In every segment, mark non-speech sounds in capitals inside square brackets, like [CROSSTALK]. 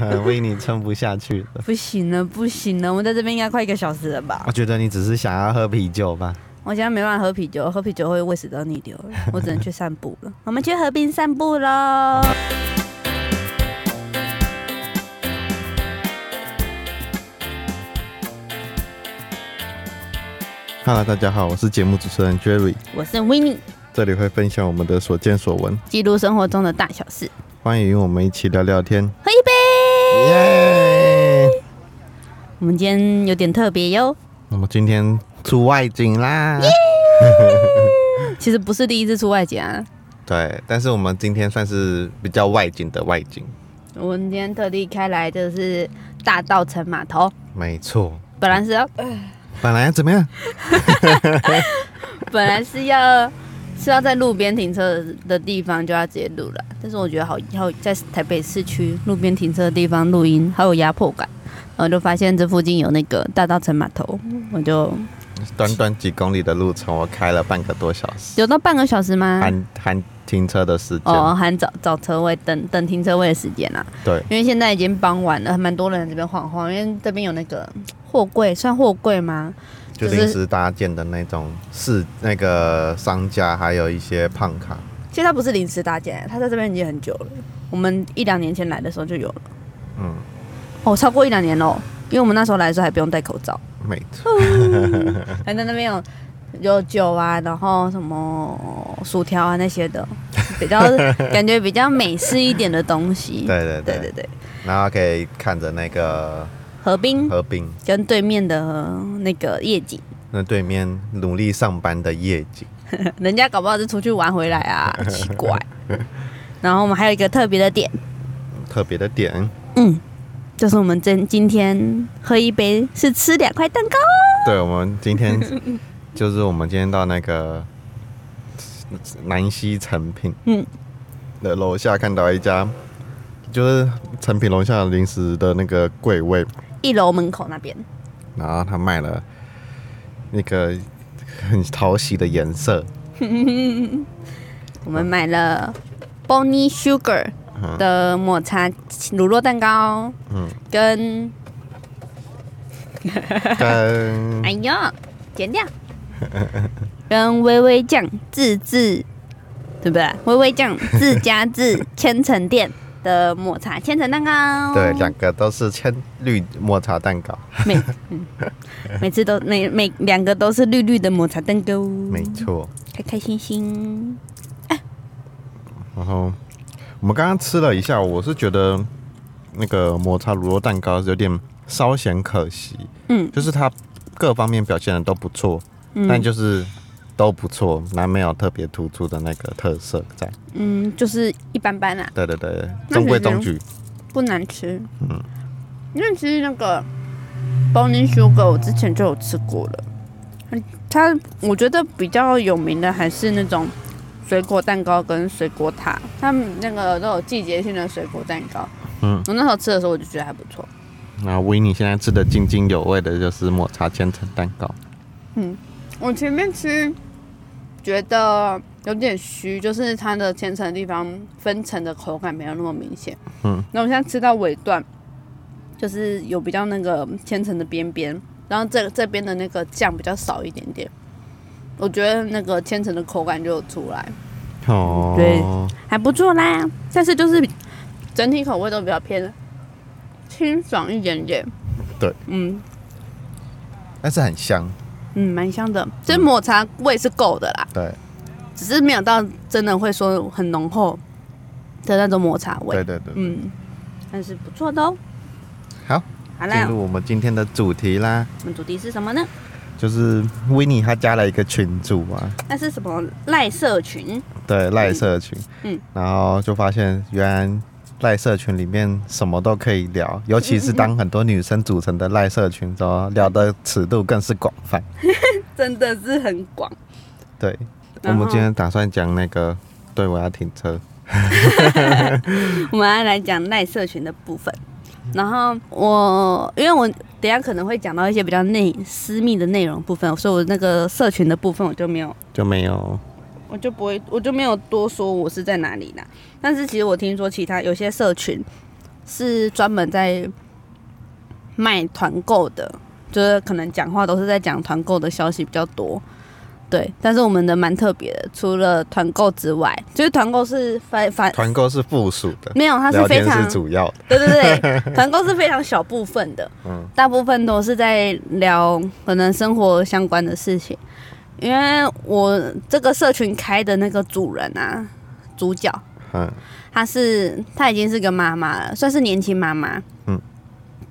[LAUGHS] 维尼撑不下去了。不行了，不行了，我们在这边应该快一个小时了吧我？觉得你只是想要喝啤酒吧？我现在没办法喝啤酒，喝啤酒会胃食道逆流了，我只能去散步了。[LAUGHS] 我们去河边散步喽。Hello，大家好，我是节目主持人 Jerry，我是 w i n n i e 这里会分享我们的所见所闻，记录生活中的大小事。欢迎与我们一起聊聊天。喝一杯。耶！我们今天有点特别哟，那么今天出外景啦。[LAUGHS] 其实不是第一次出外景啊。对，但是我们今天算是比较外景的外景。我们今天特地开来就是大道城码头，没错，本来是要本来怎么样？[LAUGHS] 本来是要是要在路边停车的地方就要直接录了，但是我觉得好好在台北市区路边停车的地方录音好有压迫感，然后就发现这附近有那个大道城码头，我就短短几公里的路程，我开了半个多小时，有到半个小时吗？含含停车的时间。哦，含找找车位等等停车位的时间啊。对，因为现在已经傍晚了，蛮多人在这边晃晃，因为这边有那个货柜，算货柜吗？就临时搭建的那种是那个商家，还有一些胖卡。其实它不是临时搭建，它在这边已经很久了。我们一两年前来的时候就有了，嗯，哦，超过一两年喽。因为我们那时候来的时候还不用戴口罩，没错。[LAUGHS] 还在那边有有酒啊，然后什么薯条啊那些的，比较 [LAUGHS] 感觉比较美式一点的东西。对对对对对对，然后可以看着那个河滨河滨，跟对面的那个夜景，那对面努力上班的夜景。[LAUGHS] 人家搞不好是出去玩回来啊，[LAUGHS] 奇怪。然后我们还有一个特别的点，特别的点，嗯，就是我们今今天喝一杯是吃两块蛋糕，对我们今天 [LAUGHS] 就是我们今天到那个南溪成品，嗯，的楼下看到一家，就是成品楼下零食的那个柜位，一楼门口那边。然后他卖了那个很讨喜的颜色，[LAUGHS] 我们买了 Bonnie Sugar 嗯。的抹茶乳酪蛋糕，嗯，跟跟 [LAUGHS] 哎呦，剪掉，[LAUGHS] 跟微微酱自制，对不对？微微酱自家制千层店的抹茶千层蛋糕，对，两个都是千绿抹茶蛋糕，每、嗯、每次都每每两个都是绿绿的抹茶蛋糕，没错。开开心心。然后我们刚刚吃了一下，我是觉得那个抹茶乳酪蛋糕有点稍显可惜，嗯。就是它各方面表现的都不错，嗯。但就是都不错，那没有特别突出的那个特色在。嗯，就是一般般啦，对对对，中规中矩。不难吃。嗯，因为其实那个 Bonnie Sugar 我之前就有吃过了，嗯它我觉得比较有名的还是那种水果蛋糕跟水果塔，他们那个都有季节性的水果蛋糕。嗯，我那时候吃的时候我就觉得还不错。那维尼现在吃的津津有味的就是抹茶千层蛋糕。嗯我前面吃觉得有点虚，就是它的千层的地方分层的口感没有那么明显。嗯，那我现在吃到尾段，就是有比较那个千层的边边，然后这这边的那个酱比较少一点点。我觉得那个千层的口感就有出来，哦，对还不错啦。但是就是整体口味都比较偏清爽一点点。对，嗯但是很香。嗯，蛮香的，这抹茶味是够的啦。对只是没有到真的会说很浓厚的那种抹茶味。对对对。嗯，但是不错的哦。好，好啦，进入我们今天的主题啦，我们主题是什么呢？就是维尼他加了一个群组啊，那是什么赖社群？对赖社群，嗯然后就发现原来赖社群里面什么都可以聊，尤其是当很多女生组成的赖社群之后，聊的尺度更是广泛。[LAUGHS] 真的是很广。对，我们今天打算讲那个，对我要停车，[LAUGHS] 我们要来讲赖社群的部分。然后我，因为我等下可能会讲到一些比较内私密的内容部分，所以我那个社群的部分我就没有就没有，我就不会，我就没有多说我是在哪里啦。但是其实我听说其他有些社群是专门在卖团购的，就是可能讲话都是在讲团购的消息比较多。对，但是我们的蛮特别的，除了团购之外，就是团购是反反团购是附属的，没有，它是非常是主要的。对对对，[LAUGHS] 团购是非常小部分的，嗯大部分都是在聊可能生活相关的事情。因为我这个社群开的那个主人啊，主角，嗯，她是她已经是个妈妈了，算是年轻妈妈。嗯，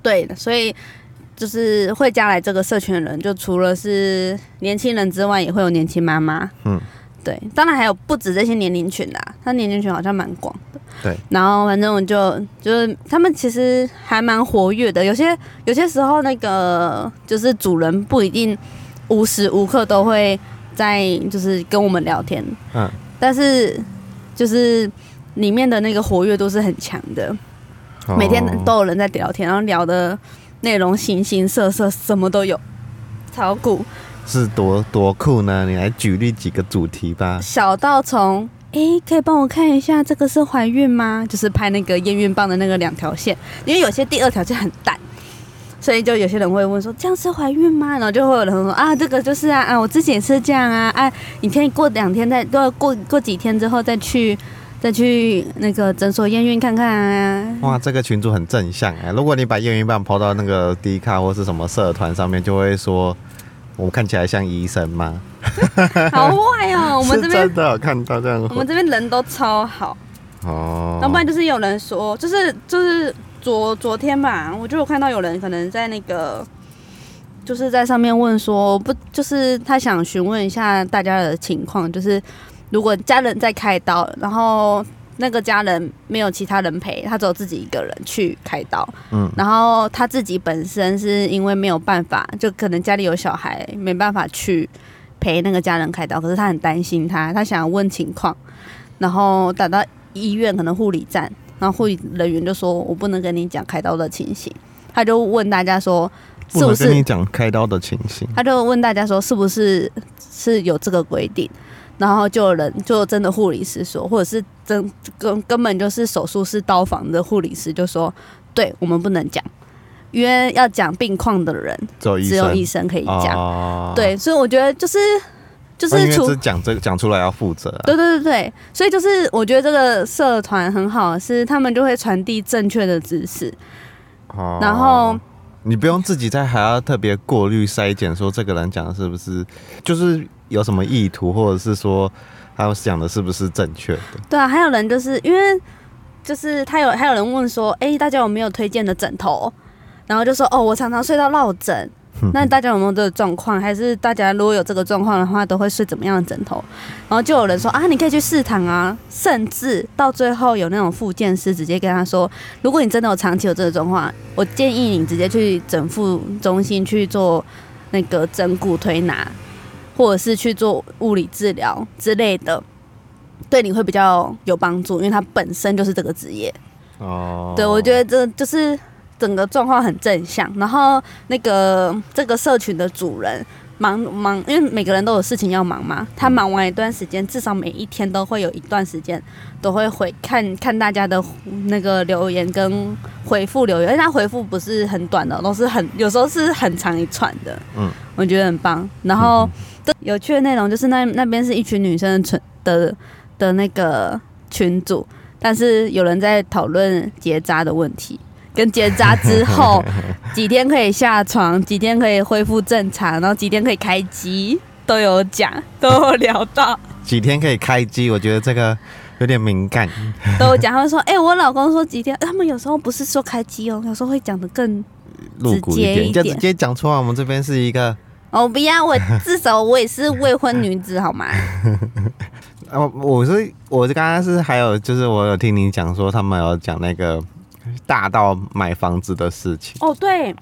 对的，所以就是会加来这个社群的人，就除了是年轻人之外，也会有年轻妈妈。嗯，对，当然还有不止这些年龄群啦，他年龄群好像蛮广的。对，然后反正我就就是他们其实还蛮活跃的，有些有些时候那个就是主人不一定无时无刻都会在就是跟我们聊天，嗯，但是就是里面的那个活跃度是很强的，哦每天都有人在聊天，然后聊的内容形形色色，什么都有，炒股。是多多酷呢？你来举例几个主题吧。小到从诶，可以帮我看一下这个是怀孕吗？就是拍那个验孕棒的那个两条线，因为有些第二条线很淡，所以就有些人会问说这样是怀孕吗？然后就会有人说啊，这个就是啊啊，我之前也是这样啊啊，你可以过两天再，都要过过几天之后再去再去那个诊所验孕看看啊。哇，这个群主很正向哎！如果你把验孕棒抛到那个 D 卡或是什么社团上面，就会说我看起来像医生吗？[LAUGHS] 好坏哦，我们这边真的有看到这样我们这边人都超好。哦，要不然就是有人说，就是就是昨昨天吧，我就有看到有人可能在那个，就是在上面问说，不就是他想询问一下大家的情况，就是如果家人在开刀，然后那个家人没有其他人陪，他只有自己一个人去开刀，嗯。然后他自己本身是因为没有办法，就可能家里有小孩，没办法去陪那个家人开刀，可是他很担心他，他想问情况，然后打到医院可能护理站，然后护理人员就说我不能跟你讲开刀的情形，他就问大家说是不不能跟你？讲开刀的情形。他就问大家说是不是是有这个规定？然后就有人就真的护理师说，或者是真根根本就是手术室刀房的护理师就说，对我们不能讲，因为要讲病况的人只有医生只有医生可以讲。哦，对，所以我觉得就是就是除为这讲这讲出来要负责啊。对对对对，所以就是我觉得这个社团很好，是他们就会传递正确的知识，哦然后你不用自己再还要特别过滤筛检，说这个人讲的是不是就是有什么意图，或者是说他讲的是不是正确的？对啊，还有人就是因为就是他有还有人问说，哎、大家有没有推荐的枕头？然后就说哦，我常常睡到落枕。[LAUGHS] 那大家有没有这个状况？还是大家如果有这个状况的话，都会睡怎么样的枕头？然后就有人说啊，你可以去试躺啊，甚至到最后有那种复健师直接跟他说，如果你真的有长期有这个状况，我建议你直接去整复中心去做那个整骨推拿，或者是去做物理治疗之类的，对你会比较有帮助，因为他本身就是这个职业。哦，对，我觉得这就是整个状况很正向。然后那个这个社群的主人忙忙，因为每个人都有事情要忙嘛，他忙完一段时间，至少每一天都会有一段时间都会回看看大家的那个留言跟回复留言，而且他回复不是很短的，都是很有时候是很长一串的。嗯，我觉得很棒。然后这有趣的内容就是那那边是一群女生的群的的那个群组。但是有人在讨论结扎的问题，跟结扎之后 [LAUGHS] 几天可以下床，几天可以恢复正常，然后几天可以开机，都有讲，都有聊到，几天可以开机，我觉得这个有点敏感。都有讲。他们说：“哎、我老公说几天，他们有时候不是说开机哦，有时候会讲的更露骨直接点，一点就直接讲出来。我们这边是一个，哦，不要，我至少我也是未婚女子好吗？[LAUGHS] 哦，我是我是刚刚是还有就是我有听你讲说他们有讲那个大到买房子的事情。哦，对，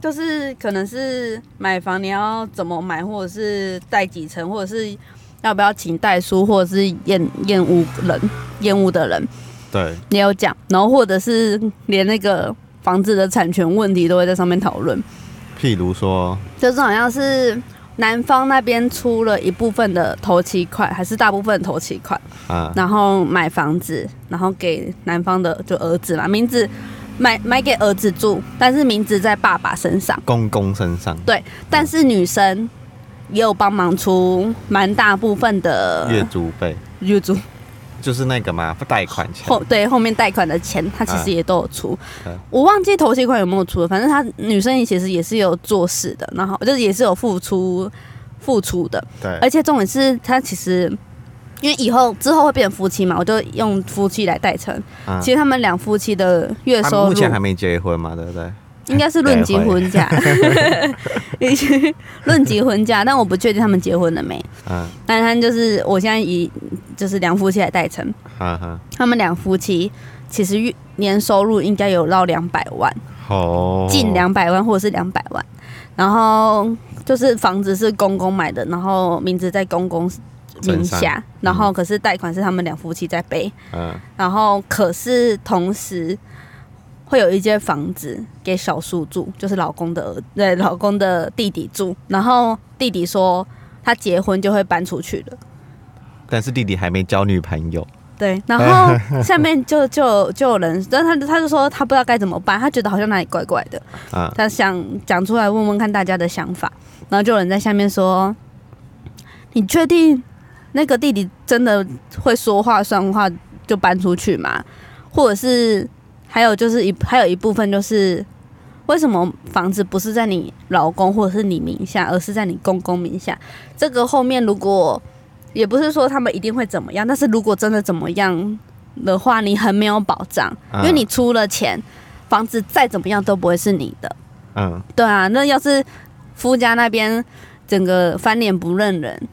就是可能是买房你要怎么买，或者是贷几成，或者是要不要请代书，或者是厌厌恶人厌恶的人对，也有讲，然后或者是连那个房子的产权问题都会在上面讨论，譬如说，就是好像是。男方那边出了一部分的头期款，还是大部分的头期款，啊，然后买房子，然后给男方的就儿子嘛，名字买买给儿子住，但是名字在爸爸身上。公公身上对但是女生也有帮忙出蛮大部分的月租费月租就是那个嘛，贷款钱。后对后面贷款的钱，他其实也都有出。嗯我忘记头期款有没有出了，反正他女生其实也是有做事的，然后就是也是有付出付出的。对，而且重点是他其实。因为以后之后会变成夫妻嘛，我就用夫妻来代称。嗯其实他们两夫妻的月他收入目前还没结婚嘛，对不对？应该是论及婚嫁，[LAUGHS] 已经论及婚嫁，但我不确定他们结婚了没。嗯，但他就是我现在以就是两夫妻来代称，哈哈，他们两夫妻其实月年收入应该有到两百万，哦，近两百万或者是两百万。然后就是房子是公公买的，然后名字在公公名下，然后可是贷款是他们两夫妻在背。嗯，然后可是同时会有一间房子给小叔住，就是老公的儿对老公的弟弟住。然后弟弟说他结婚就会搬出去了。但是弟弟还没交女朋友，对，然后下面就就就有人，但他他就说他不知道该怎么办，他觉得好像哪里怪怪的，啊，他想讲出来问问看大家的想法。然后就有人在下面说：“你确定那个弟弟真的会说话算话就搬出去嘛？或者是还有就是一还有一部分就是为什么房子不是在你老公或者是你名下，而是在你公公名下？这个后面如果也不是说他们一定会怎么样，但是如果真的怎么样的话，你很没有保障，因为你出了钱，房子再怎么样都不会是你的。嗯，对啊，那要是夫家那边整个翻脸不认人，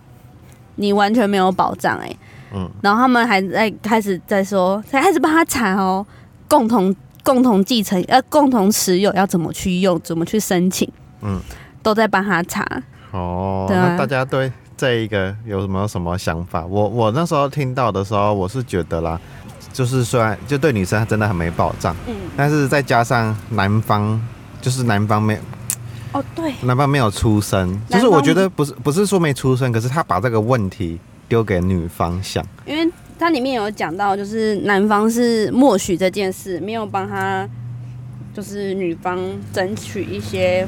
你完全没有保障哎、嗯，然后他们还在开始在说，才开始帮他查哦，共同共同继承呃共同持有要怎么去用，怎么去申请，嗯，都在帮他查。哦，对啊。那大家对这一个有什么什么想法？我我那时候听到的时候，我是觉得啦，就是虽然就对女生真的很没保障，嗯，但是再加上男方就是男方没哦对，男方没有出声，就是我觉得不是不是说没出声，可是他把这个问题丢给女方想，因为它里面有讲到，就是男方是默许这件事，没有帮他，就是女方争取一些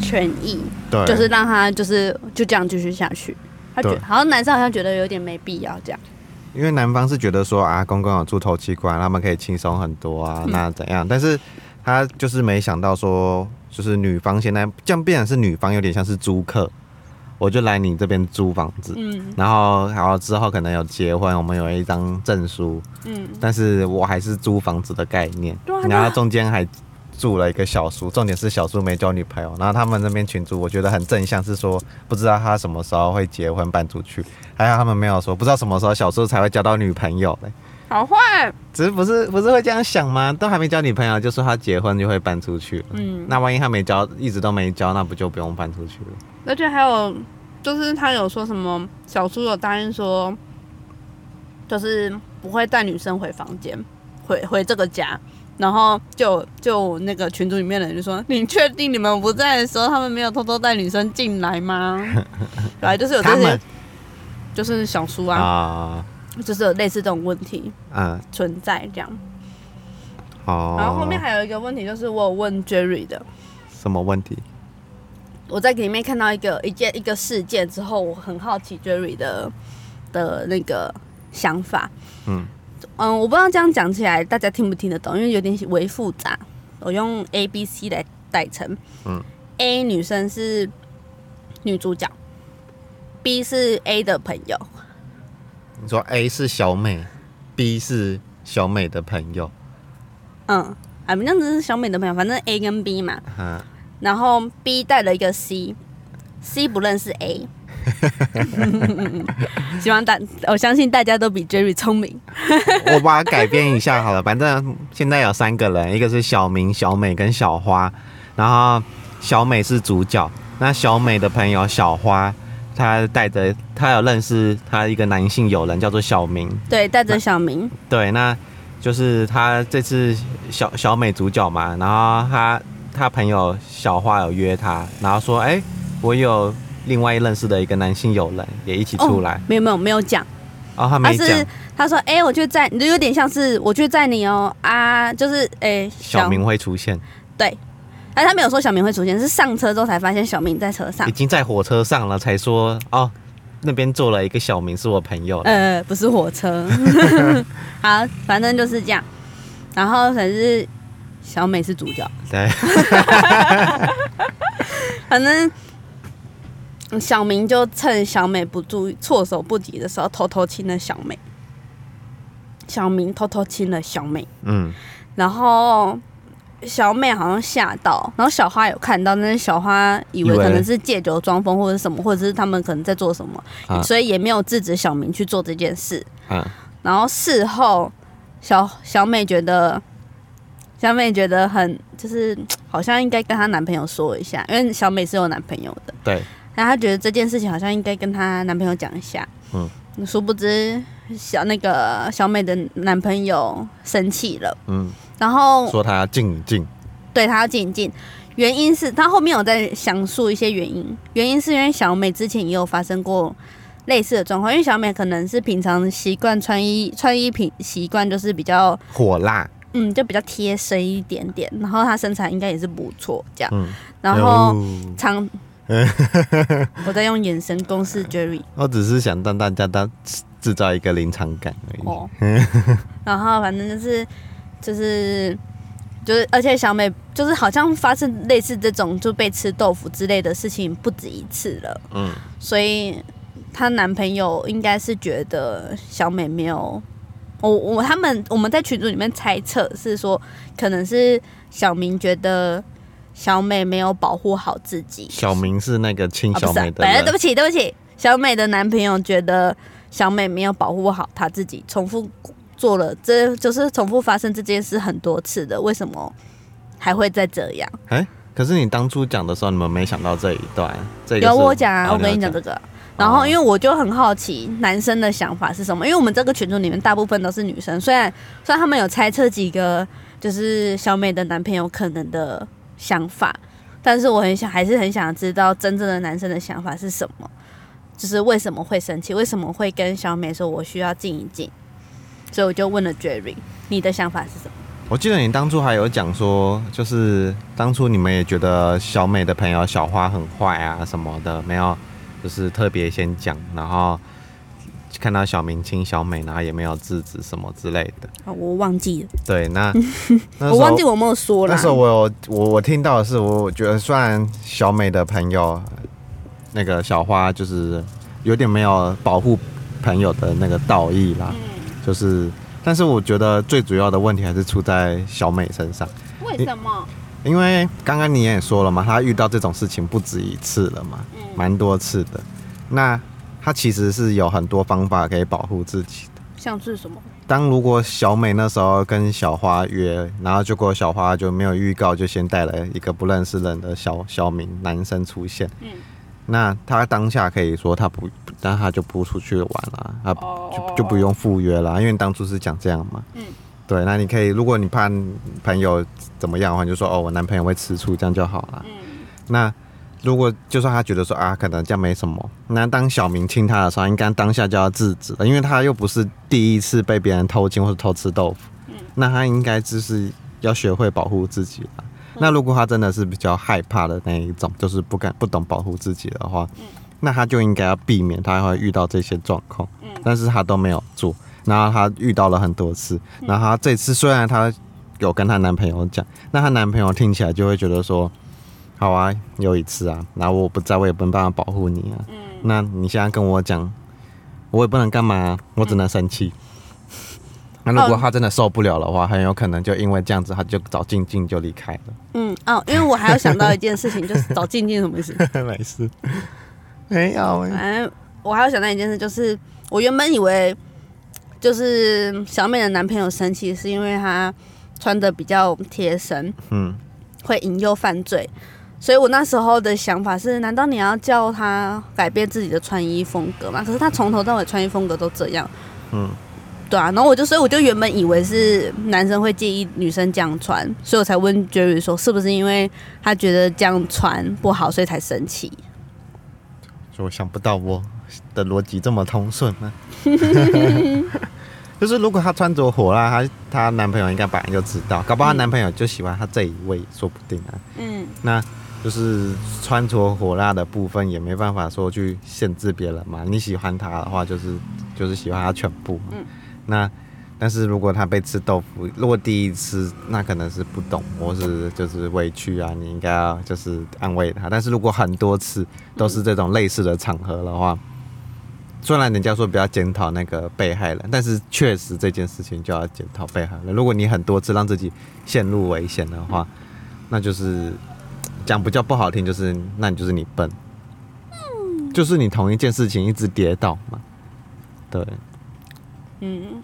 权益。对，就是让他就是就这样继续下去。他觉得好像男生好像觉得有点没必要这样。因为男方是觉得说啊，公公有住头器官，他们可以轻松很多啊，嗯那怎样？但是他就是没想到说，就是女方现在这样变成是女方有点像是租客，我就来你这边租房子，嗯。然后然后之后可能有结婚，我们有一张证书，嗯，但是我还是租房子的概念，对啊然后中间还住了一个小叔，重点是小叔没交女朋友，然后他们那边群主我觉得很正向，是说不知道他什么时候会结婚搬出去，还有他们没有说不知道什么时候小叔才会交到女朋友嘞，好坏。只是不是不是会这样想吗？都还没交女朋友就说他结婚就会搬出去了，嗯，那万一他没交，一直都没交，那不就不用搬出去了？而且还有就是他有说什么，小叔有答应说，就是不会带女生回房间，回回这个家。然后就就那个群组里面的人就说：“你确定你们不在的时候，他们没有偷偷带女生进来吗？” [LAUGHS] 本来就是有这些就是小叔啊，啊，就是有类似这种问题嗯，存在这样。哦，然后后面还有一个问题，就是我有问 Jerry 的，什么问题？我在里面看到一个一件一个事件之后，我很好奇 Jerry 的的那个想法。嗯嗯，我不知道这样讲起来大家听不听得懂，因为有点微复杂。我用 A、B、C 来代称。嗯，A 女生是女主角，B 是 A 的朋友。你说 A 是小美，B 是小美的朋友，嗯，啊，不，那只是小美的朋友，反正 A 跟 B 嘛。嗯，然后 B 带了一个 C，C 不认识 A。[LAUGHS] 希望大，我相信大家都比 Jerry 聪明。我把它改编一下好了，反正现在有三个人，一个是小明、小美跟小花，然后小美是主角，那小美的朋友小花，她带着他有认识他一个男性友人叫做小明，对，带着小明。对，那就是他这次小小美主角嘛，然后他他朋友小花有约他，然后说，哎、我有另外认识的一个男性友人也一起出来，没有没有没有讲，哦，他他没讲。是，他说：“哎、我去载，你就有点像是我去载你哦啊，就是哎、小明会出现，对，哎，他没有说小明会出现，是上车之后才发现小明在车上已。经在火车上了，才说哦，那边坐了一个小明是我朋友。呃，不是火车。[LAUGHS] 好，反正就是这样。然后可是小美是主角，对，[LAUGHS] 反正小明就趁小美不注意、措手不及的时候，偷偷亲了小美。小明偷偷亲了小美，嗯，然后小美好像吓到，然后小花有看到，但是小花以为可能是借酒装疯或者什么，或者是他们可能在做什么，啊。所以也没有制止小明去做这件事。嗯，然后事后，小小美觉得，小美觉得很就是好像应该跟她男朋友说一下，因为小美是有男朋友的，对，然后她觉得这件事情好像应该跟她男朋友讲一下。嗯，殊不知小那个小美的男朋友生气了，嗯，然后说他要静一静，对他要静一静。原因是他后面有在详述一些原因，原因是因为小美之前也有发生过类似的状况，因为小美可能是平常习惯穿衣穿衣品习惯就是比较火辣，嗯就比较贴身一点点，然后她身材应该也是不错这样，嗯，然后哦常 [LAUGHS] 我在用眼神攻势 Jerry 我只是想让大家当制造一个临场感而已。哦，然后反正就是就是就是，而且小美就是好像发生类似这种就被吃豆腐之类的事情不止一次了，嗯，所以她男朋友应该是觉得小美没有。我我他们我们在群组里面猜测是说，可能是小明觉得小美没有保护好自己，小明是那个亲小美的对不，起，对不起，小美的男朋友觉得小美没有保护好她自己，重复做了，这就是重复发生这件事很多次的，为什么还会再这样？哎、可是你当初讲的时候，你们没想到这一段，这个有我讲啊，哦我跟你讲这个。然后，因为我就很好奇男生的想法是什么，因为我们这个群组里面大部分都是女生，虽然虽然他们有猜测几个就是小美的男朋友可能的想法，但是我很想还是很想知道真正的男生的想法是什么，就是为什么会生气，为什么会跟小美说我需要静一静，所以我就问了 Jerry，你的想法是什么？我记得你当初还有讲说，就是当初你们也觉得小美的朋友小花很坏啊什么的，没有，就是特别先讲，然后看到小明亲小美，然后也没有制止什么之类的。啊，我忘记了，对，那 [LAUGHS] 我忘记我没有说了那时。候我有我我听到的是，我觉得虽然小美的朋友那个小花就是有点没有保护朋友的那个道义啦，就是，但是我觉得最主要的问题还是出在小美身上，为什么？因为刚刚你也说了嘛，她遇到这种事情不止一次了嘛，蛮多次的，那她其实是有很多方法可以保护自己的。像是什么？当如果小美那时候跟小花约，然后结果小花就没有预告，就先带了一个不认识人的小小明男生出现，嗯那他当下可以说他不，那他就不出去玩了，他哦就就不用赴约了，因为当初是讲这样嘛。嗯对，那你可以，如果你怕朋友怎么样的话，你就说哦，我男朋友会吃醋，这样就好了。嗯那如果就算他觉得说啊，可能这样没什么，那当小明亲他的时候，应该当下就要制止了，因为他又不是第一次被别人偷亲或者偷吃豆腐，那他应该就是要学会保护自己了。那如果他真的是比较害怕的那一种，就是不敢不懂保护自己的话，那他就应该要避免他会遇到这些状况，但是他都没有做，然后他遇到了很多次，然后他这次虽然他有跟她男朋友讲，那她男朋友听起来就会觉得说，好啊，有一次啊，然后我不在，我也不能办法保护你啊，那你现在跟我讲，我也不能干嘛啊、我只能生气。那如果他真的受不了的话，很有可能就因为这样子，他就找静静就离开了。嗯哦，因为我还要想到一件事情，就是找静静什么意思？没事，没有。反正我还要想到一件事，就是我原本以为就是小美的男朋友生气是因为他穿的比较贴身，嗯，会引诱犯罪。所以我那时候的想法是，难道你要叫他改变自己的穿衣风格吗？可是他从头到尾穿衣风格都这样，嗯，对啊。然后我就，所以我就原本以为是男生会介意女生这样穿，所以我才问 Jerry 说，是不是因为他觉得这样穿不好，所以才生气？就我想不到我的逻辑这么通顺呢、[LAUGHS] 就是如果她穿着火辣，她她男朋友应该本来就知道，搞不好她嗯男朋友就喜欢她这一位，说不定啊。嗯，那就是穿着火辣的部分也没办法说去限制别人嘛。你喜欢她的话，就是就是喜欢她全部。嗯那但是如果他被吃豆腐，如果第一次，那可能是不懂或是就是委屈啊，你应该要就是安慰他。但是如果很多次都是这种类似的场合的话，虽然人家说不要检讨那个被害人，但是确实这件事情就要检讨被害人。如果你很多次让自己陷入危险的话，那就是讲不叫不好听，就是那你就是你笨，就是你同一件事情一直跌倒嘛。对，嗯，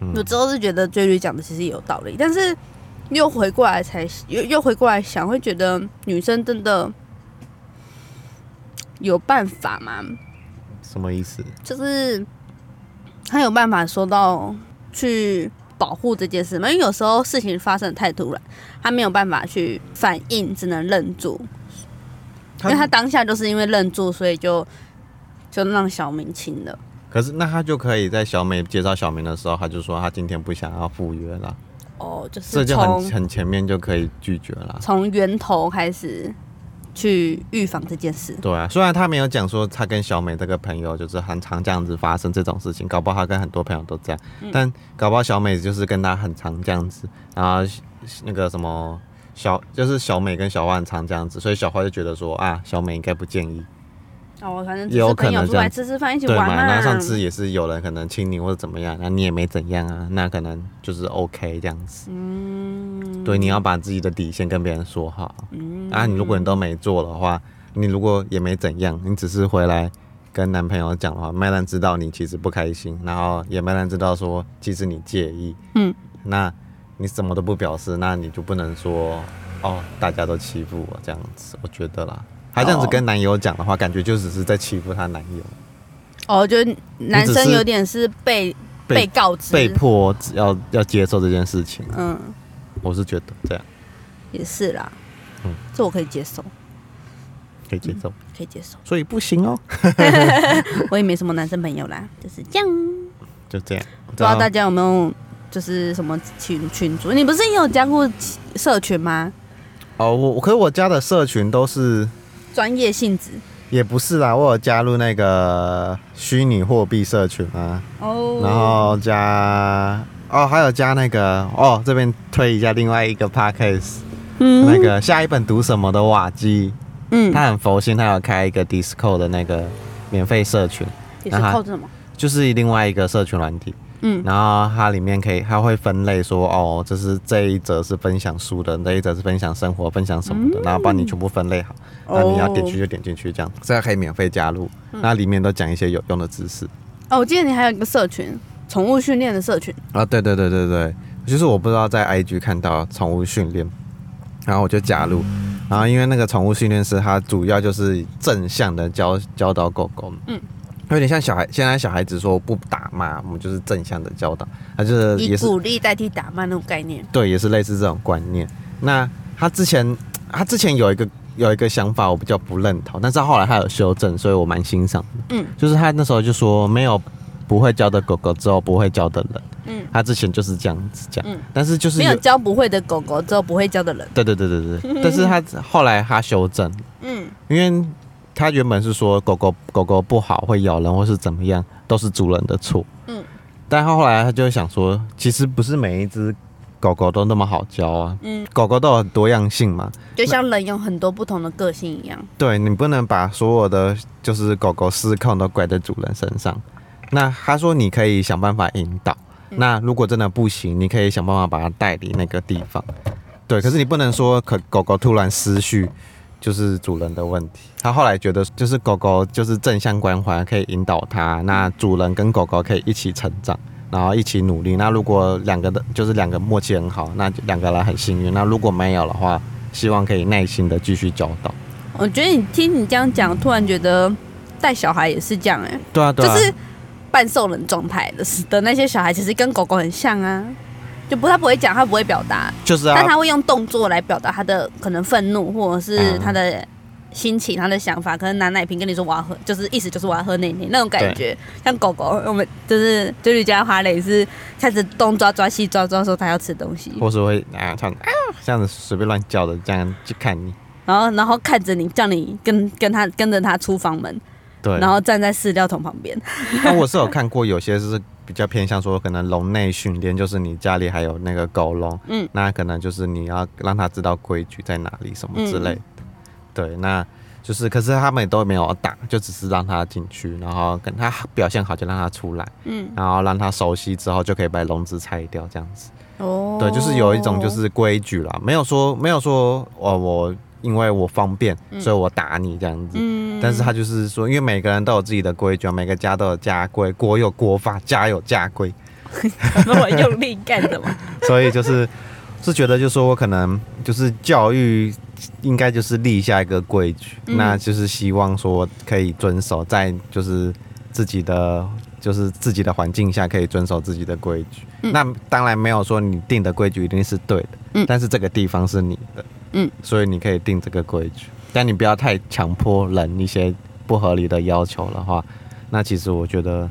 嗯我之后是觉得追女讲的其实也有道理，但是又回过来才又又回过来想，会觉得女生真的有办法吗？什么意思？就是她有办法说到去保护这件事吗？因为有时候事情发生的太突然，她没有办法去反应，只能愣住。因为她当下就是因为愣住，所以就就让小明亲了。可是那他就可以在小美介绍小明的时候，他就说他今天不想要赴约了，哦，就是这就很很前面就可以拒绝了。从源头开始去预防这件事。对啊，虽然他没有讲说他跟小美这个朋友就是很常这样子发生这种事情，搞不好他跟很多朋友都这样，但搞不好小美就是跟他很常这样子，然后那个什么小就是小美跟小花很常这样子，所以小花就觉得说啊，小美应该不建议，哦，反正也有可能这样吃吃饭，一起？玩嘛。那上次也是有人可能亲你或者怎么样，那你也没怎样啊，那可能就是 OK 这样子。嗯，对，你要把自己的底线跟别人说好。嗯啊，你如果你都没做的话，你如果也没怎样，你只是回来跟男朋友讲的话，没人知道你其实不开心，然后也没人知道说其实你介意。嗯，那你什么都不表示，那你就不能说哦，大家都欺负我这样子，我觉得啦。他这样子哦跟男友讲的话，感觉就只是在欺负她男友，哦，就是男生有点是被被被告知，被迫要要接受这件事情。嗯，我是觉得这样也是啦。嗯这我可以接受，可以接受，可以接受。所以不行哦，[LAUGHS] 我也没什么男生朋友啦，就是这样。就这样。不知道大家有没有就是什么群群主？你不是也有加过社群吗？哦，我可是我加的社群都是专业性质？也不是啦，我有加入那个虚拟货币社群啊，哦。然后加哦，还有加那个哦，这边推一下另外一个 podcast，、嗯。那个下一本读什么的瓦基，嗯，他很佛心，他有开一个 Discord 的那个免费社群，也是那他靠着什么？就是另外一个社群软体，嗯。然后它里面可以，它会分类说，哦，这是这一则是分享书的，这一则是分享生活、分享什么的，然后帮你全部分类好，那你要点进去就点进去，这样这样可以免费加入，那里面都讲一些有用的知识。哦，我记得你还有一个社群，宠物训练的社群。啊，对对对对对，就是我不知道在 IG 看到宠物训练，然后我就加入，然后因为那个宠物训练师他主要就是正向的教教导狗狗，嗯，有点像小孩，现在小孩子说不打骂，我们就是正向的教导，他就是以也是鼓励代替打骂那种概念。对，也是类似这种观念。那他之前他之前有一个有一个想法，我比较不认同，但是后来他有修正，所以我蛮欣赏的。嗯，就是他那时候就说没有不会教的狗狗，之后不会教的人。嗯，他之前就是这样子讲，嗯但是就是没有教不会的狗狗，之后不会教的人。对对对对对，[LAUGHS] 但是他后来他修正，嗯因为他原本是说狗狗狗狗不好会咬人或是怎么样，都是主人的错。嗯，但后来他就想说，其实不是每一只狗狗都那么好教啊，嗯，狗狗都有多样性嘛。就像人有很多不同的个性一样。对你不能把所有的就是狗狗失控都怪在主人身上。那他说你可以想办法引导，嗯那如果真的不行，你可以想办法把它带离那个地方。对，可是你不能说可狗狗突然失序就是主人的问题。他后来觉得就是狗狗就是正向关怀可以引导它，那主人跟狗狗可以一起成长。然后一起努力。那如果两个的，就是两个默契很好，那就两个人很幸运。那如果没有的话，希望可以耐心的继续教导。我觉得你听你这样讲，突然觉得带小孩也是这样哎、对啊，对啊，就是半兽人状态的的那些小孩，其实跟狗狗很像啊。就不他不会讲，他不会表达，就是啊，但他会用动作来表达他的可能愤怒，或者是嗯。他的心情、他的想法，可能拿奶瓶跟你说我要喝，就是意思就是我要喝奶奶那种感觉。像狗狗，我们就是就是家哈雷是开始东抓抓西抓抓，说他要吃东西，或是会啊这样子随便乱叫的，这样去看你，然后然后看着你，叫你跟跟他跟着他出房门，对，然后站在饲料桶旁边。那我是有看过，有些是比较偏向说可能笼内训练，就是你家里还有那个狗笼，嗯，那可能就是你要让它知道规矩在哪里什么之类的。对，那就是，可是他们也都没有打，就只是让它进去，然后跟它表现好就让它出来，嗯，然后让它熟悉之后就可以把笼子拆掉，这样子。哦，对，就是有一种就是规矩啦，没有说没有说哦，我因为我方便，所以我打你这样子。嗯，但是他就是说，因为每个人都有自己的规矩，每个家都有家规，国有国法，家有家规。[LAUGHS] 那么用力干什么？[LAUGHS] 所以就是是觉得，就说我可能就是教育。应该就是立下一个规矩，那就是希望说可以遵守，在就是自己的就是自己的环境下可以遵守自己的规矩。那当然没有说你定的规矩一定是对的，嗯，但是这个地方是你的，嗯，所以你可以定这个规矩，但你不要太强迫人一些不合理的要求的话，那其实我觉得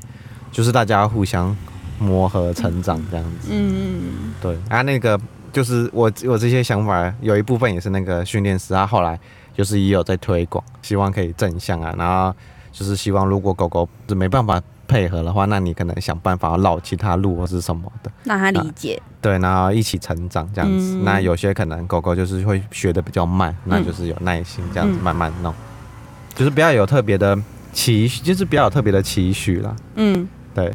就是大家互相磨合成长这样子，嗯。嗯，对。啊那个。就是我我这些想法有一部分也是那个训练师，他后来就是也有在推广，希望可以正向啊，然后就是希望如果狗狗是没办法配合的话，那你可能想办法绕其他路或是什么的，让他理解。对，然后一起成长这样子。那有些可能狗狗就是会学的比较慢，那就是有耐心这样子慢慢弄，就是不要有特别的期，就是不要有特别的期许啦。嗯，对。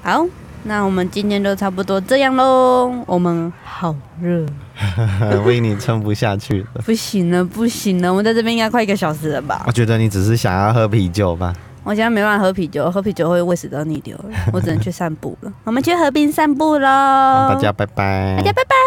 好。那我们今天就差不多这样喽。我们好热，[LAUGHS] 为你撑不下去了。[LAUGHS] 不行了，不行了，我们在这边应该快一个小时了吧？我觉得你只是想要喝啤酒吧。我现在没办法喝啤酒，喝啤酒会胃食道逆流，我只能去散步了。我们去河边散步喽。大家拜拜。大家拜拜。